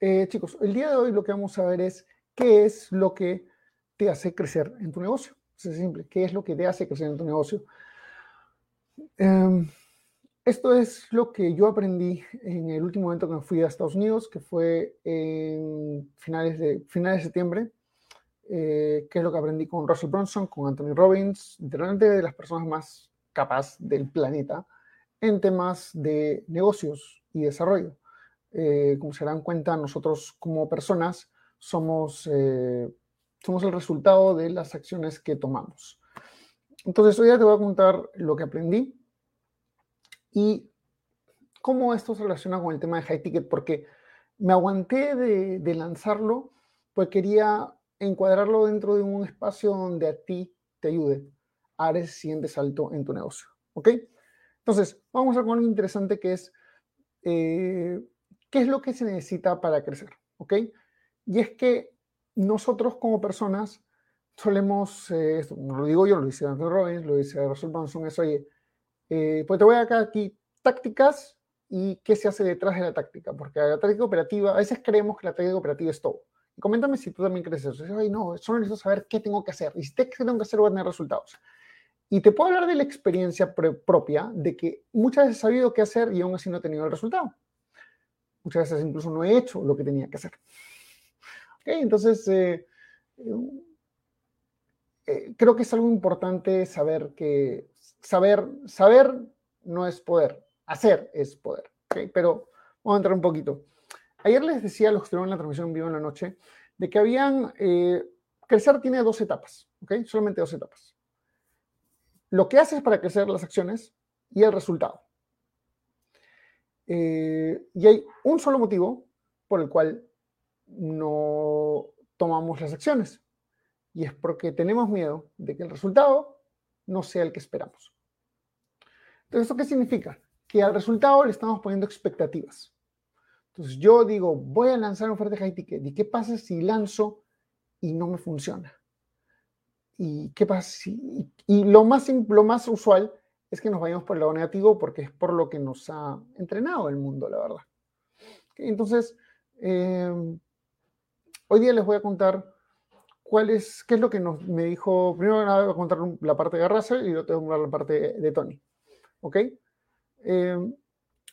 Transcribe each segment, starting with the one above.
Eh, chicos, el día de hoy lo que vamos a ver es qué es lo que te hace crecer en tu negocio. Es simple, ¿qué es lo que te hace crecer en tu negocio? Em, esto es lo que yo aprendí en el último momento que me fui a Estados Unidos, que fue en finales de, finales septiembre, eh, que es lo que aprendí con Russell Brunson, con Anthony Robbins, literalmente de las personas más capaces del planeta en temas de negocios y desarrollo. Eh, como se dan cuenta, nosotros como personas somos, eh, somos el resultado de las acciones que tomamos. Entonces, hoy ya te voy a contar lo que aprendí y cómo esto se relaciona con el tema de high ticket, porque me aguanté de, de lanzarlo, pues quería encuadrarlo dentro de un espacio donde a ti te ayude a dar ese siguiente salto en tu negocio. ¿Ok? Entonces, vamos a ver algo interesante que es eh, ¿Qué es lo que se necesita para crecer? ¿Ok? Y es que nosotros como personas solemos, eh, esto, lo digo yo, lo dice Anthony Robbins, lo dice Russell Brunson, es, oye, eh, pues te voy a dar aquí tácticas y qué se hace detrás de la táctica, porque la táctica operativa, a veces creemos que la táctica operativa es todo. Y coméntame si tú también crees eso. Ay, no, solo necesito saber qué tengo que hacer. Y si tengo que hacer, voy a tener resultados. Y te puedo hablar de la experiencia propia, de que muchas veces he sabido qué hacer y aún así no he tenido el resultado. Muchas veces incluso no he hecho lo que tenía que hacer. Entonces, eh, eh, creo que es algo importante saber que saber, saber no es poder, hacer es poder. Pero vamos a entrar un poquito. Ayer les decía a los que estuvieron en la transmisión vivo en la noche de que habían, eh, crecer tiene dos etapas, ¿ok? Solamente dos etapas. Lo que haces para crecer las acciones y el resultado. Eh, y hay un solo motivo por el cual no tomamos las acciones. Y es porque tenemos miedo de que el resultado no sea el que esperamos. Entonces, ¿esto qué significa? Que al resultado le estamos poniendo expectativas. Entonces, yo digo, voy a lanzar un oferta de high ticket. ¿Y qué pasa si lanzo y no me funciona? ¿Y qué pasa si...? Y, lo, más, lo más usual es que nos vayamos por el lado negativo porque es por lo que nos ha entrenado el mundo, la verdad. Entonces, em, hoy día les voy a contar cuál es, qué es lo que nos, me dijo, primero voy a contar la parte de Russell y luego te la parte de, Tony. ¿Ok? Em,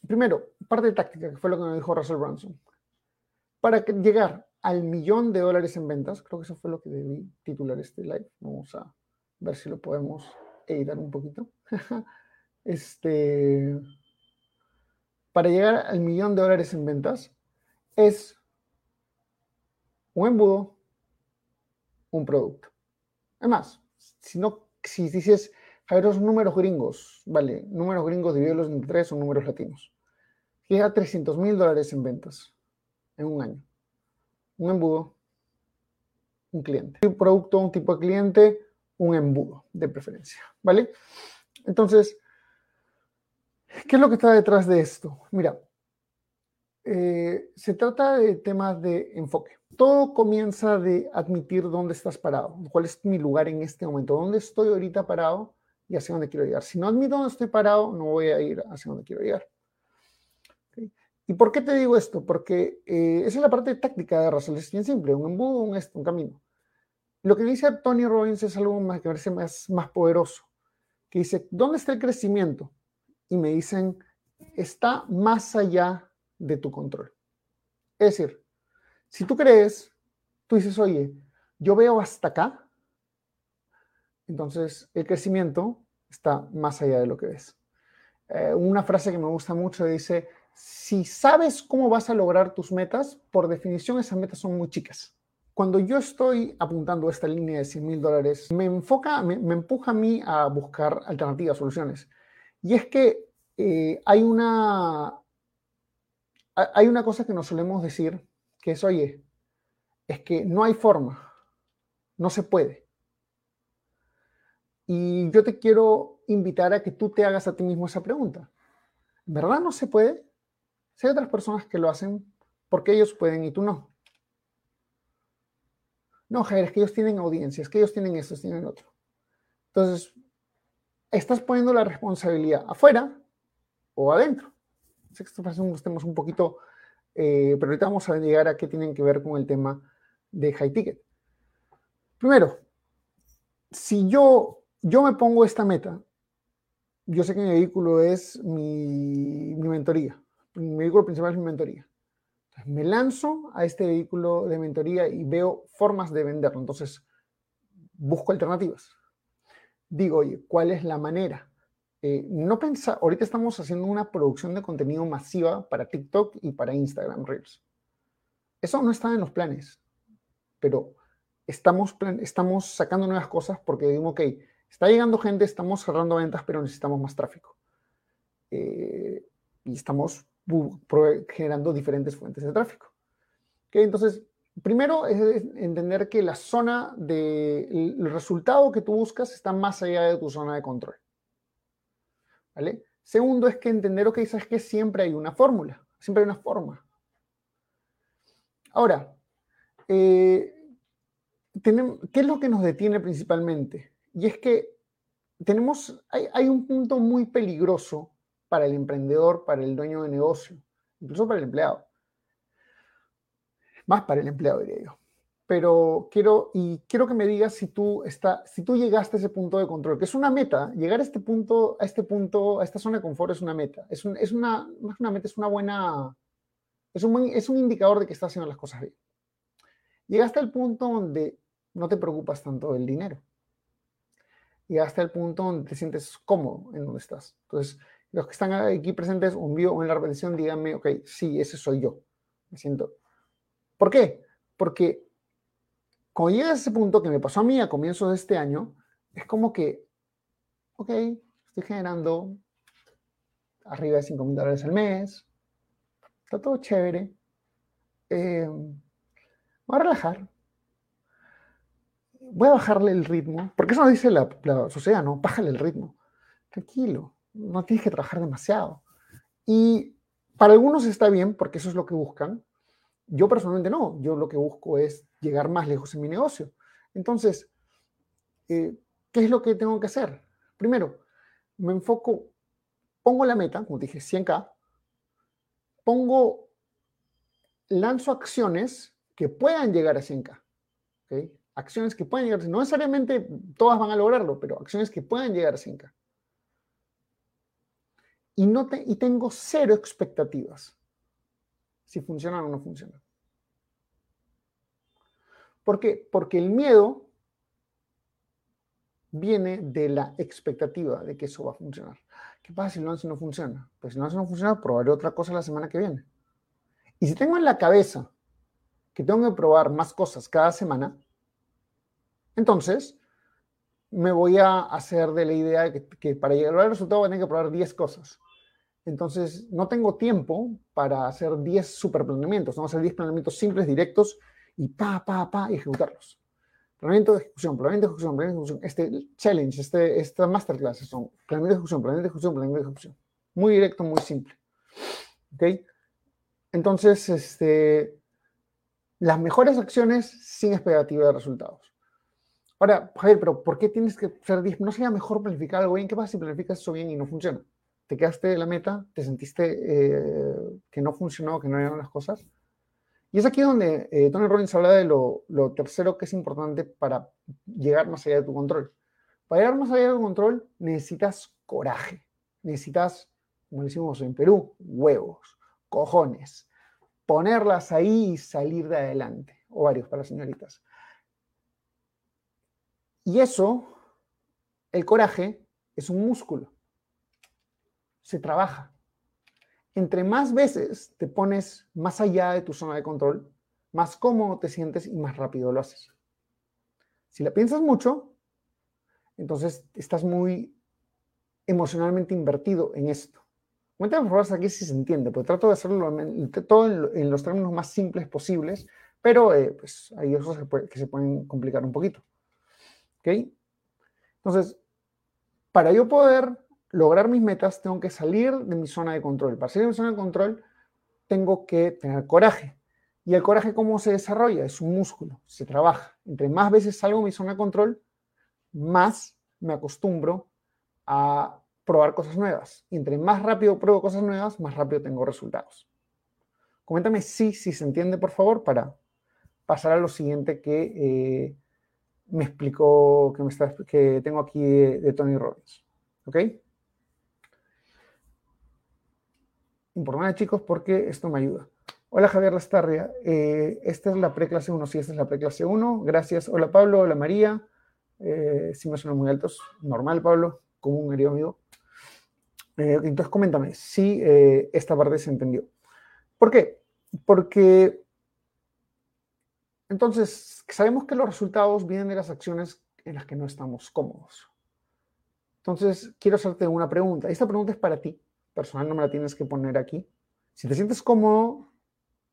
primero, parte de táctica, que fue lo que me dijo Russell Brunson. Para llegar al millón de dólares en ventas, creo que eso fue lo que debí titular este live. Vamos a ver si lo podemos editar un poquito. este, para llegar al millón de dólares en ventas es un embudo, un producto. Además, si no, si dices, Javier, los números gringos, vale, números gringos divididos entre tres son números latinos. Llega a 300 mil dólares en ventas en un año. Un embudo, un cliente. Un producto, un tipo de cliente, un embudo de preferencia, ¿vale? Entonces, ¿qué es lo que está detrás de esto? Mira, eh, se trata de temas de enfoque. Todo comienza de admitir dónde estás parado, cuál es mi lugar en este momento, dónde estoy ahorita parado y hacia dónde quiero llegar. Si no admito dónde estoy parado, no voy a ir hacia dónde quiero llegar. ¿Y por qué te digo esto? Porque eh, esa es la parte táctica de Russell. Es bien simple, un embudo, un, un camino. Lo que dice Tony Robbins es algo más que parece más, más poderoso, dice, ¿dónde está el crecimiento? Y me dicen, está más allá de tu control. Es decir, si tú crees, tú dices, oye, yo veo hasta acá, entonces el crecimiento está más allá de lo que ves. Eh, una frase que me gusta mucho dice, si sabes cómo vas a lograr tus metas, por definición esas metas son muy chicas cuando yo estoy apuntando esta línea de 100 mil dólares, me enfoca, me, empuja a mí a buscar alternativas, soluciones. Y es que eh, hay, una, hay una cosa que nos solemos decir, que es, oye, es que no hay forma, no se puede. Y yo te quiero invitar a que tú te hagas a ti mismo esa pregunta. ¿Verdad no se puede? Si hay otras personas que lo hacen, porque ellos pueden y tú no? No, Javier, es que ellos tienen audiencias, que ellos tienen esto, tienen otro. Entonces, estás poniendo la responsabilidad afuera o adentro. Sé que estos son temas un poquito, eh, pero ahorita vamos a llegar a qué tienen que ver con el tema de high ticket. Primero, si yo, yo me pongo esta meta, yo sé que mi vehículo es mi, mi mentoría. Mi vehículo principal es mi mentoría. Me lanzo a este vehículo de mentoría y veo formas de venderlo. Entonces, busco alternativas. Digo, oye, ¿cuál es la manera? Eh, no pensa, ahorita estamos haciendo una producción de contenido masiva para TikTok y para Instagram Reels. Eso no está en los planes, pero estamos, estamos sacando nuevas cosas porque digo, ok, está llegando gente, estamos cerrando ventas, pero necesitamos más tráfico. Eh, y estamos generando diferentes fuentes de tráfico. Entonces, primero es entender que la zona del resultado que tú buscas está más allá de tu zona de control. ¿Vale? Segundo es que entender, que siempre hay una fórmula, siempre hay una forma. Ahora, eh, ¿qué es lo que nos detiene principalmente? Y es que tenemos, hay, un punto muy peligroso para el emprendedor, para el dueño de negocio, incluso para el empleado. Más para el empleado, diría yo. Pero quiero, y quiero que me digas si tú, está, si tú llegaste a ese punto de control, que es una meta, llegar a este punto, a este punto, a esta zona de confort es una meta. Es, es una, una meta, es una buena, es un, es un indicador de que estás haciendo las cosas bien. Llegaste al punto donde no te preocupas tanto del dinero. Llegaste al punto donde te sientes cómodo en donde estás. Entonces, los que están aquí presentes un vivo o en la repetición, díganme, ok, sí, ese soy yo. Me siento. ¿Por qué? Porque cuando llegas a ese punto que me pasó a mí a comienzos de este año, es como que, ok, estoy generando arriba de 5 mil dólares al mes, está todo chévere, eh, voy a relajar, voy a bajarle el ritmo, porque eso dice la, la sociedad, ¿no? Bájale el ritmo, tranquilo, no tienes que trabajar demasiado. Y para algunos está bien, porque eso es lo que buscan. Yo personalmente no, yo lo que busco es llegar más lejos en mi negocio. Entonces, eh, ¿qué es lo que tengo que hacer? Primero, me enfoco, pongo la meta, como dije, 100K, pongo, lanzo acciones que puedan llegar a 100K. Acciones que puedan llegar, no necesariamente todas van a lograrlo, pero acciones que puedan llegar a 100K y, no y tengo cero expectativas si funcionan o no funcionan. ¿Por qué? Porque el miedo viene de la expectativa de que eso va a funcionar. ¿Qué pasa si no, funciona? Pues si no, funciona, probaré otra cosa la semana que viene. Y si tengo en la cabeza que tengo que probar más cosas cada semana, entonces me voy a hacer de la idea de que para llegar al resultado voy a tener que probar 10 cosas. Entonces, no tengo tiempo para hacer 10 super planeamientos. Vamos a hacer 10 planeamientos simples, directos, y pa, pa, pa, y ejecutarlos. Planeamiento de ejecución, planeamiento de ejecución, planeamiento de ejecución. Este challenge, este, esta masterclass son planeamiento de ejecución, planeamiento de ejecución, planeamiento de ejecución. Muy directo, muy simple. ¿Ok? Entonces, este, las mejores acciones sin expectativa de resultados. Ahora, Javier, pero ¿por qué tienes que ser 10? ¿No sería mejor planificar algo bien? ¿Qué pasa si planificas eso bien y no funciona? Te quedaste de la meta, te sentiste eh, que no funcionó, que no eran las cosas. Y es aquí donde eh, Tony Robbins habla de lo, tercero que es importante para llegar más allá de tu control. Para llegar más allá de tu control necesitas coraje, necesitas, como decimos en Perú, huevos, cojones, ponerlas ahí y salir de adelante, o varios para señoritas. Y eso, el coraje, es un músculo se trabaja. Entre más veces te pones más allá de tu zona de control, más cómodo te sientes y más rápido lo haces. Si la piensas mucho, entonces estás muy emocionalmente invertido en esto. Cuéntame por favor aquí si se entiende, porque trato de hacerlo todo en, los términos más simples posibles, pero eh, pues hay cosas que, se pueden complicar un poquito. ¿Ok? Entonces, para yo poder lograr mis metas, tengo que salir de mi zona de control. Para salir de mi zona de control, tengo que tener coraje. ¿Y el coraje cómo se desarrolla? Es un músculo, se trabaja. Entre más veces salgo de mi zona de control, más me acostumbro a probar cosas nuevas. Y entre más rápido pruebo cosas nuevas, más rápido tengo resultados. Coméntame si, si se entiende, por favor, para pasar a lo siguiente que eh, me explicó, que, me está, que tengo aquí de, Tony Robbins. ¿Ok? Importante, chicos, porque esto me ayuda. Hola Javier Lastarria, eh, esta es la preclase 1, sí, esta es la preclase 1, gracias. Hola Pablo, hola María, eh, si me suenan muy altos, normal Pablo, como un querido amigo. Eh, entonces coméntame si esta parte se entendió. ¿Por qué? Porque entonces sabemos que los resultados vienen de las acciones en las que no estamos cómodos. Entonces quiero hacerte una pregunta. Esta pregunta es para ti, personal, no me la tienes que poner aquí. Si te sientes cómodo,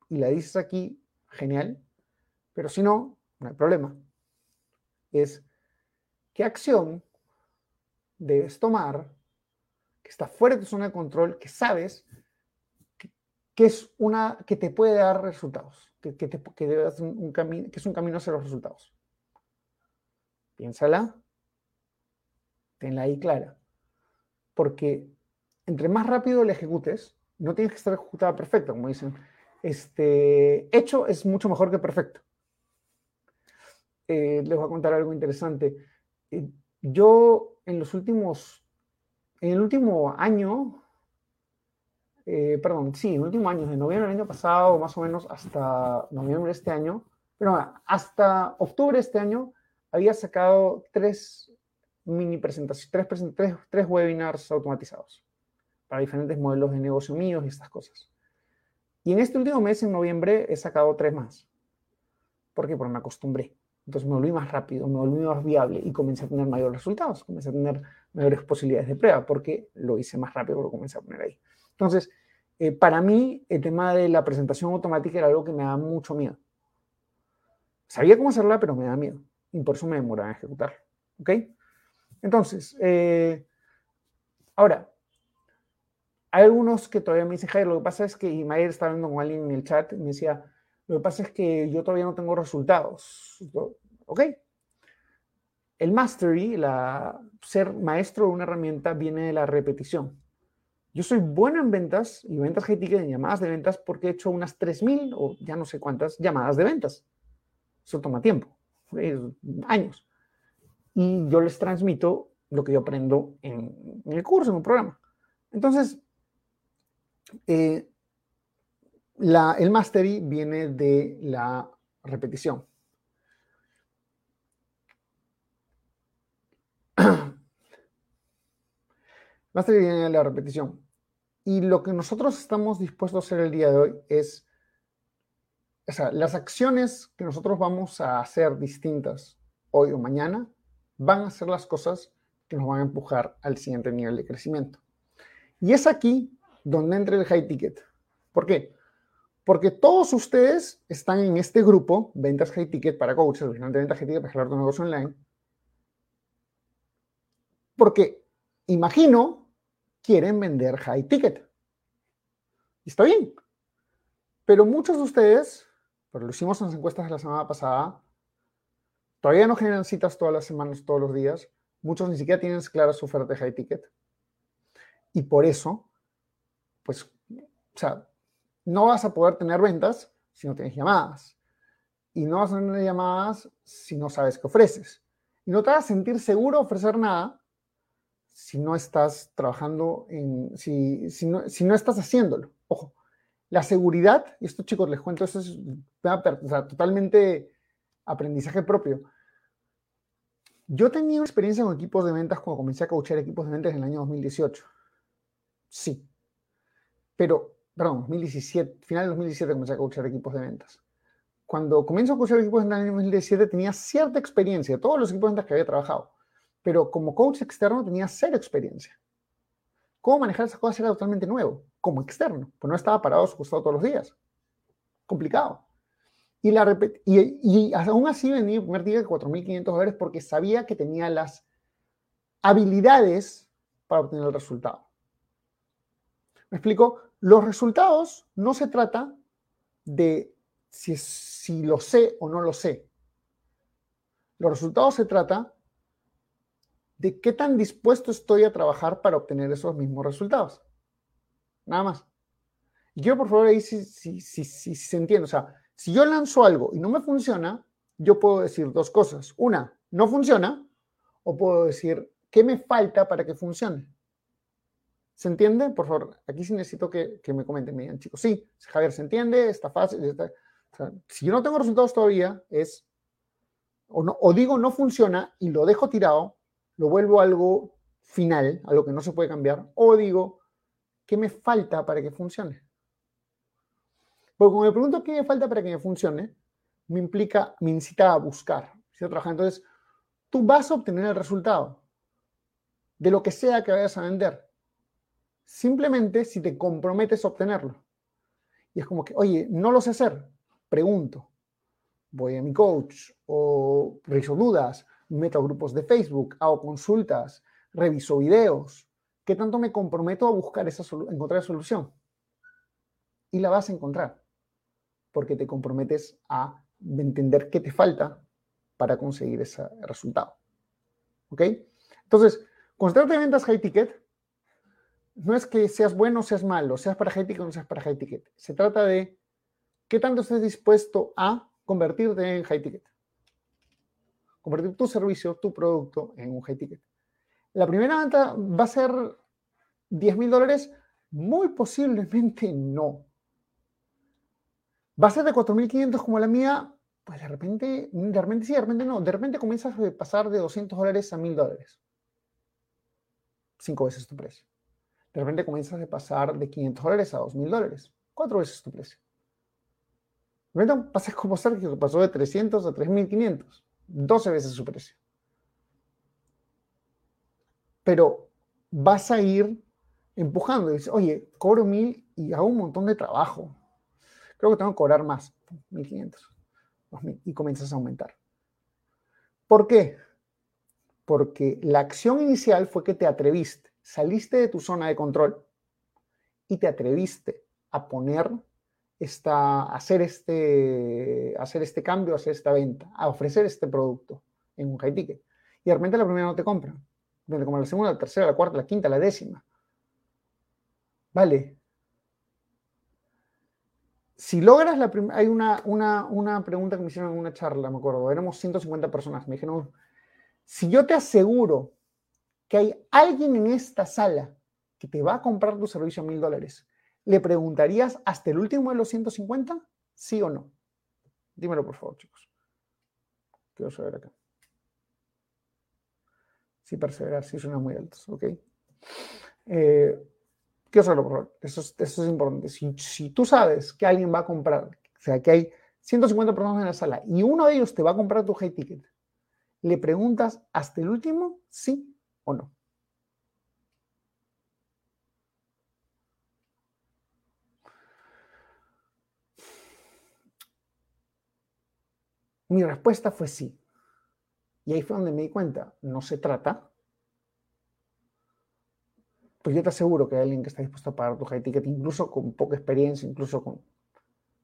y la dices aquí, genial, pero si no, no hay problema. Es qué acción debes tomar que está fuera de tu zona de control, que sabes que, es una que te puede dar resultados, que, que, te, que, un, camino, que es un camino hacia los resultados. Piénsala, tenla ahí clara, porque entre más rápido la ejecutes, no tienes que estar ejecutada perfecta, como dicen este, hecho es mucho mejor que perfecto. Eh, les voy a contar algo interesante. Eh, yo en los últimos, en el último año, eh, perdón, sí, en el último año, de noviembre del año pasado, más o menos hasta noviembre de este año, pero hasta octubre de este año, había sacado tres mini presentaciones, tres, tres, tres webinars automatizados para diferentes modelos de negocio míos y estas cosas. Y en este último mes, en noviembre, he sacado tres más. ¿Por qué? Porque me acostumbré. Entonces me volví más rápido, me volví más viable y comencé a tener mayores resultados, comencé a tener mayores posibilidades de prueba porque lo hice más rápido, lo comencé a poner ahí. Entonces, eh, para mí, el tema de la presentación automática era algo que me daba mucho miedo. Sabía cómo hacerla, pero me da miedo. Y por eso me demoraba en ejecutarla. ¿Ok? Entonces, eh, ahora, hay algunos que todavía me dicen, Jair, lo que pasa es que, y Mayer está hablando con alguien en el chat, y me decía, lo que pasa es que yo todavía no tengo resultados. ¿Ok? El mastery, la, ser maestro de una herramienta, viene de la repetición. Yo soy bueno en ventas y ventas ticket, en llamadas de ventas, porque he hecho unas 3.000 o ya no sé cuántas llamadas de ventas. Eso toma tiempo, años. Y yo les transmito lo que yo aprendo en, en el curso, en un programa. Entonces, eh, el mastery viene de la repetición. mastery viene de la repetición. Y lo que nosotros estamos dispuestos a hacer el día de hoy es, o sea, las acciones que nosotros vamos a hacer distintas hoy o mañana van a ser las cosas que nos van a empujar al siguiente nivel de crecimiento. Y es aquí donde entre el high ticket. ¿Por qué? Porque todos ustedes están en este grupo, ventas high ticket para coaches, de ventas high ticket para generar tu negocio online. Porque, imagino, quieren vender high ticket. Y está bien. Pero muchos de ustedes, pero lo hicimos en las encuestas de la semana pasada, todavía no generan citas todas las semanas, todos los días. Muchos ni siquiera tienen clara su oferta de high ticket. Y por eso pues, o sea, no vas a poder tener ventas si no tienes llamadas. Y no vas a tener llamadas si no sabes qué ofreces. Y no te vas a sentir seguro ofrecer nada si no estás trabajando en, si, si, no, si no estás haciéndolo. Ojo, la seguridad, y esto chicos les cuento, es totalmente aprendizaje propio. Yo tenía experiencia con equipos de ventas cuando comencé a coachar equipos de ventas en el año 2018. Sí, pero, perdón, 2017, final de 2017 comencé a coachar equipos de ventas. Cuando comienzo a coachar equipos de ventas en el 2017 tenía cierta experiencia, todos los equipos de ventas que había trabajado, pero como coach externo tenía cero experiencia. cómo manejar esas cosas era totalmente nuevo, como externo, pues no estaba parado a su costado todos los días. Complicado. Y, la y, y aún así vendí mi primer ticket de 4.500 dólares porque sabía que tenía las habilidades para obtener el resultado. ¿Me explico? Los resultados no se trata de si, si lo sé o no lo sé. Los resultados se trata de qué tan dispuesto estoy a trabajar para obtener esos mismos resultados. Nada más. Y quiero por favor ahí si, si, si, si se entiende. O sea, si yo lanzo algo y no me funciona, yo puedo decir dos cosas. Una, no funciona, o puedo decir, ¿qué me falta para que funcione? ¿Se entiende? Por favor, aquí sí necesito que, me comenten, me digan, chicos, sí, Javier, ¿se entiende? Está fácil. si yo no tengo resultados todavía, es, o, no, o digo no funciona y lo dejo tirado, lo vuelvo algo final, algo que no se puede cambiar, o digo, ¿qué me falta para que funcione? Porque cuando me pregunto qué me falta para que me funcione, me implica, me incita a buscar. Si Entonces, tú vas a obtener el resultado de lo que sea que vayas a vender. Simplemente si te comprometes a obtenerlo. Y es como que, oye, no lo sé hacer. Pregunto. Voy a mi coach o reviso dudas, meto grupos de Facebook, hago consultas, reviso videos. ¿Qué tanto me comprometo a buscar esa encontrar esa solución? Y la vas a encontrar porque te comprometes a entender qué te falta para conseguir ese resultado. ¿Ok? Entonces, constante de ventas high ticket no es que seas bueno o seas malo, seas para high ticket o no seas para high ticket. Se trata de qué tanto estés dispuesto a convertirte en high ticket. Convertir tu servicio, tu producto en un high ticket. La primera venta va a ser 10 mil dólares. Muy posiblemente no. ¿Va a ser de 4.500 como la mía? Pues de repente, de repente sí, de repente no. De repente comienzas a pasar de 200 dólares a 1.000 dólares. Cinco veces tu precio. De repente comienzas a pasar de 500 dólares a 2.000 dólares. Cuatro veces tu precio. De repente pasas como Sergio, que pasó de 300 a 3.500. 12 veces su precio. Pero vas a ir empujando y dices, oye, cobro 1.000 y hago un montón de trabajo creo que tengo que cobrar más, 1.500, 2.000, y comienzas a aumentar. ¿Por qué? Porque la acción inicial fue que te atreviste, saliste de tu zona de control y te atreviste a poner esta, hacer este, hacer este cambio, hacer esta venta, a ofrecer este producto en un high ticket. Y de repente la primera no te compran. De como la segunda, la tercera, la cuarta, la quinta, la décima. Vale, si logras la primera, hay una, una, pregunta que me hicieron en una charla, me acuerdo, éramos 150 personas, me dijeron, si yo te aseguro que hay alguien en esta sala que te va a comprar tu servicio a mil dólares, ¿le preguntarías hasta el último de los 150? ¿Sí o no? Dímelo por favor, chicos. Quiero saber acá. Sí, perseverar, sí suena muy altos, ¿ok? Eh, Quiero saberlo, por favor. Eso es, importante. Si, si, tú sabes que alguien va a comprar, o sea, que hay 150 personas en la sala y uno de ellos te va a comprar tu high ticket, ¿le preguntas hasta el último sí o no? Mi respuesta fue sí. Y ahí fue donde me di cuenta, no se trata pues yo te aseguro que hay alguien que está dispuesto a pagar tu high ticket, incluso con poca experiencia, incluso con...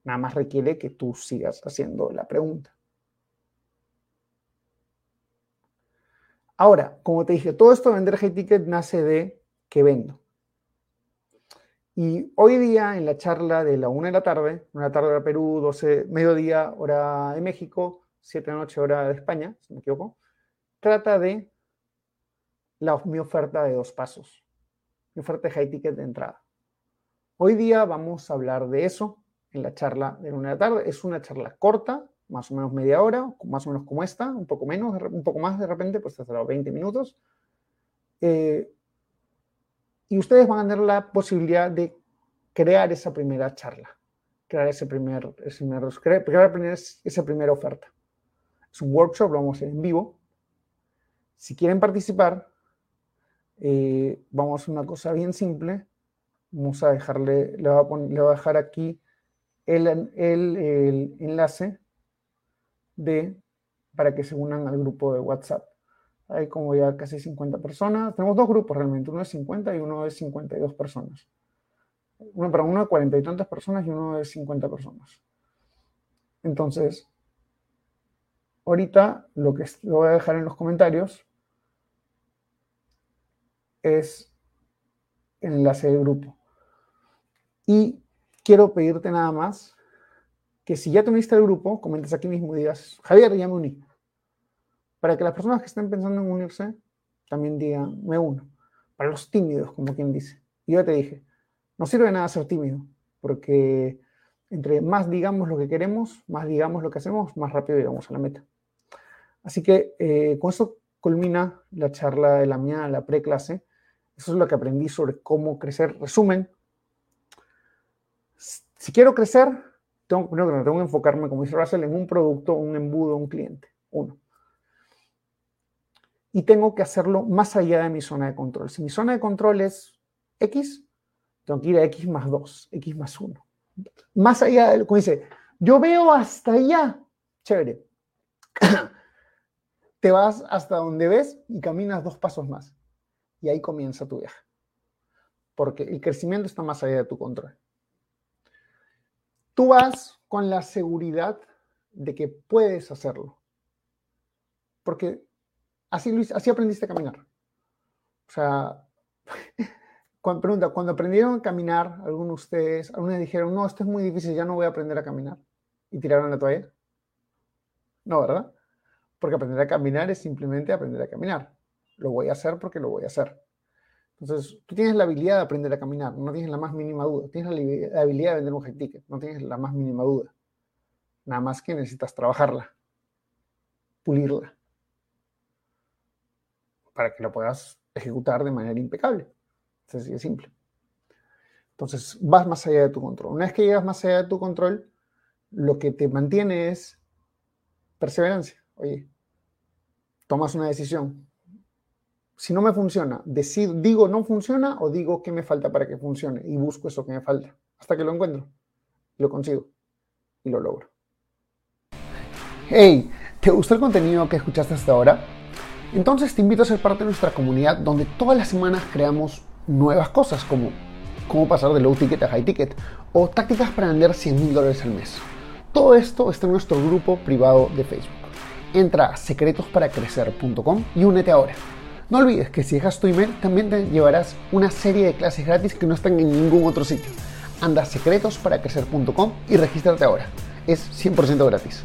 Nada más requiere que tú sigas haciendo la pregunta. Ahora, como te dije, todo esto de vender high ticket nace de que vendo. Y hoy día, en la charla de la 1 de la tarde, una tarde de Perú, 12, mediodía, hora de México, 7 de la noche, hora de España, si me equivoco, trata de la, mi oferta de dos pasos mi oferta high ticket de entrada. Hoy día vamos a hablar de eso en la charla de una de la tarde. Es una charla corta, más o menos media hora, más o menos como esta, un poco menos, un poco más de repente, pues hasta los 20 minutos. Eh, y ustedes van a tener la posibilidad de crear esa primera charla, crear ese primer, ese primer crear esa primera oferta. Es un workshop, lo vamos a hacer en vivo. Si quieren participar, eh, vamos a hacer una cosa bien simple. Vamos a dejarle, le voy a, dejar aquí el, el, enlace de, para que se unan al grupo de WhatsApp. Hay como ya casi 50 personas. Tenemos dos grupos realmente, uno de 50 y uno de 52 personas. Uno, para uno de 40 y tantas personas y uno de 50 personas. Entonces, ahorita lo que lo voy a dejar en los comentarios es el enlace del grupo. Y quiero pedirte nada más que si ya te uniste al grupo, comentes aquí mismo y digas, Javier, ya me uní. Para que las personas que estén pensando en unirse también digan, me uno. Para los tímidos, como quien dice. Y yo te dije, no sirve de nada ser tímido, porque entre más digamos lo que queremos, más digamos lo que hacemos, más rápido llegamos a la meta. Así que eh, con eso culmina la charla de la mía, la preclase. Eso es lo que aprendí sobre cómo crecer. Resumen, si quiero crecer, tengo, primero tengo que enfocarme, como dice Russell, en un producto, un embudo, un cliente. Uno. Y tengo que hacerlo más allá de mi zona de control. Si mi zona de control es X, tengo que ir a X más 2, X más 1. Más allá de, como dice, yo veo hasta allá. Chévere. Te vas hasta donde ves y caminas dos pasos más. Y ahí comienza tu viaje. Porque el crecimiento está más allá de tu control. Tú vas con la seguridad de que puedes hacerlo. Porque así, así aprendiste a caminar. O sea, cuando, pregunta, cuando aprendieron a caminar, algunos de ustedes, algunos dijeron, no, esto es muy difícil, ya no voy a aprender a caminar. ¿Y tiraron la toalla? No, ¿verdad? Porque aprender a caminar es simplemente aprender a caminar. Lo voy a hacer porque lo voy a hacer. Entonces, tú tienes la habilidad de aprender a caminar, no tienes la más mínima duda. Tienes la habilidad de vender un high ticket, no tienes la más mínima duda. Nada más que necesitas trabajarla, pulirla, para que la puedas ejecutar de manera impecable. Es así de simple. Entonces, vas más allá de tu control. Una vez que llegas más allá de tu control, lo que te mantiene es perseverancia. Oye, tomas una decisión, si no me funciona, decido, digo no funciona o digo qué me falta para que funcione y busco eso que me falta hasta que lo encuentro, lo consigo y lo logro. Hey, ¿te gustó el contenido que escuchaste hasta ahora? Entonces te invito a ser parte de nuestra comunidad donde todas las semanas creamos nuevas cosas como cómo pasar de low ticket a high ticket o tácticas para vender 100 mil dólares al mes. Todo esto está en nuestro grupo privado de Facebook. Entra a secretosparacrecer.com y únete ahora. No olvides que si dejas tu email también te llevarás una serie de clases gratis que no están en ningún otro sitio. Anda a secretosparacrecer.com y regístrate ahora. Es 100% gratis.